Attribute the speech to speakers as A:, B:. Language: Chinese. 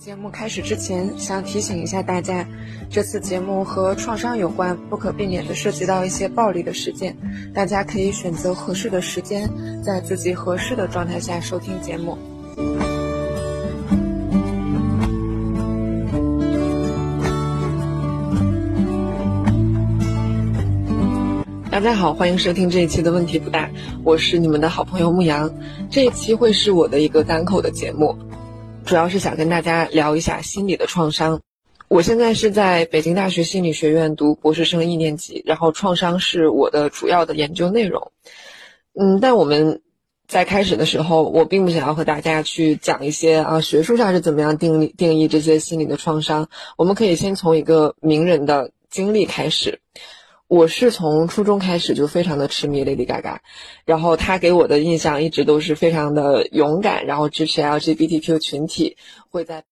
A: 节目开始之前，想提醒一下大家，这次节目和创伤有关，不可避免的涉及到一些暴力的事件，大家可以选择合适的时间，在自己合适的状态下收听节目。大家好，欢迎收听这一期的问题不大，我是你们的好朋友牧羊。这一期会是我的一个单口的节目，主要是想跟大家聊一下心理的创伤。我现在是在北京大学心理学院读博士生一年级，然后创伤是我的主要的研究内容。嗯，但我们在开始的时候，我并不想要和大家去讲一些啊学术上是怎么样定义定义这些心理的创伤。我们可以先从一个名人的经历开始。我是从初中开始就非常的痴迷 Lady Gaga，然后她给我的印象一直都是非常的勇敢，然后支持 LGBTQ 群体，会在。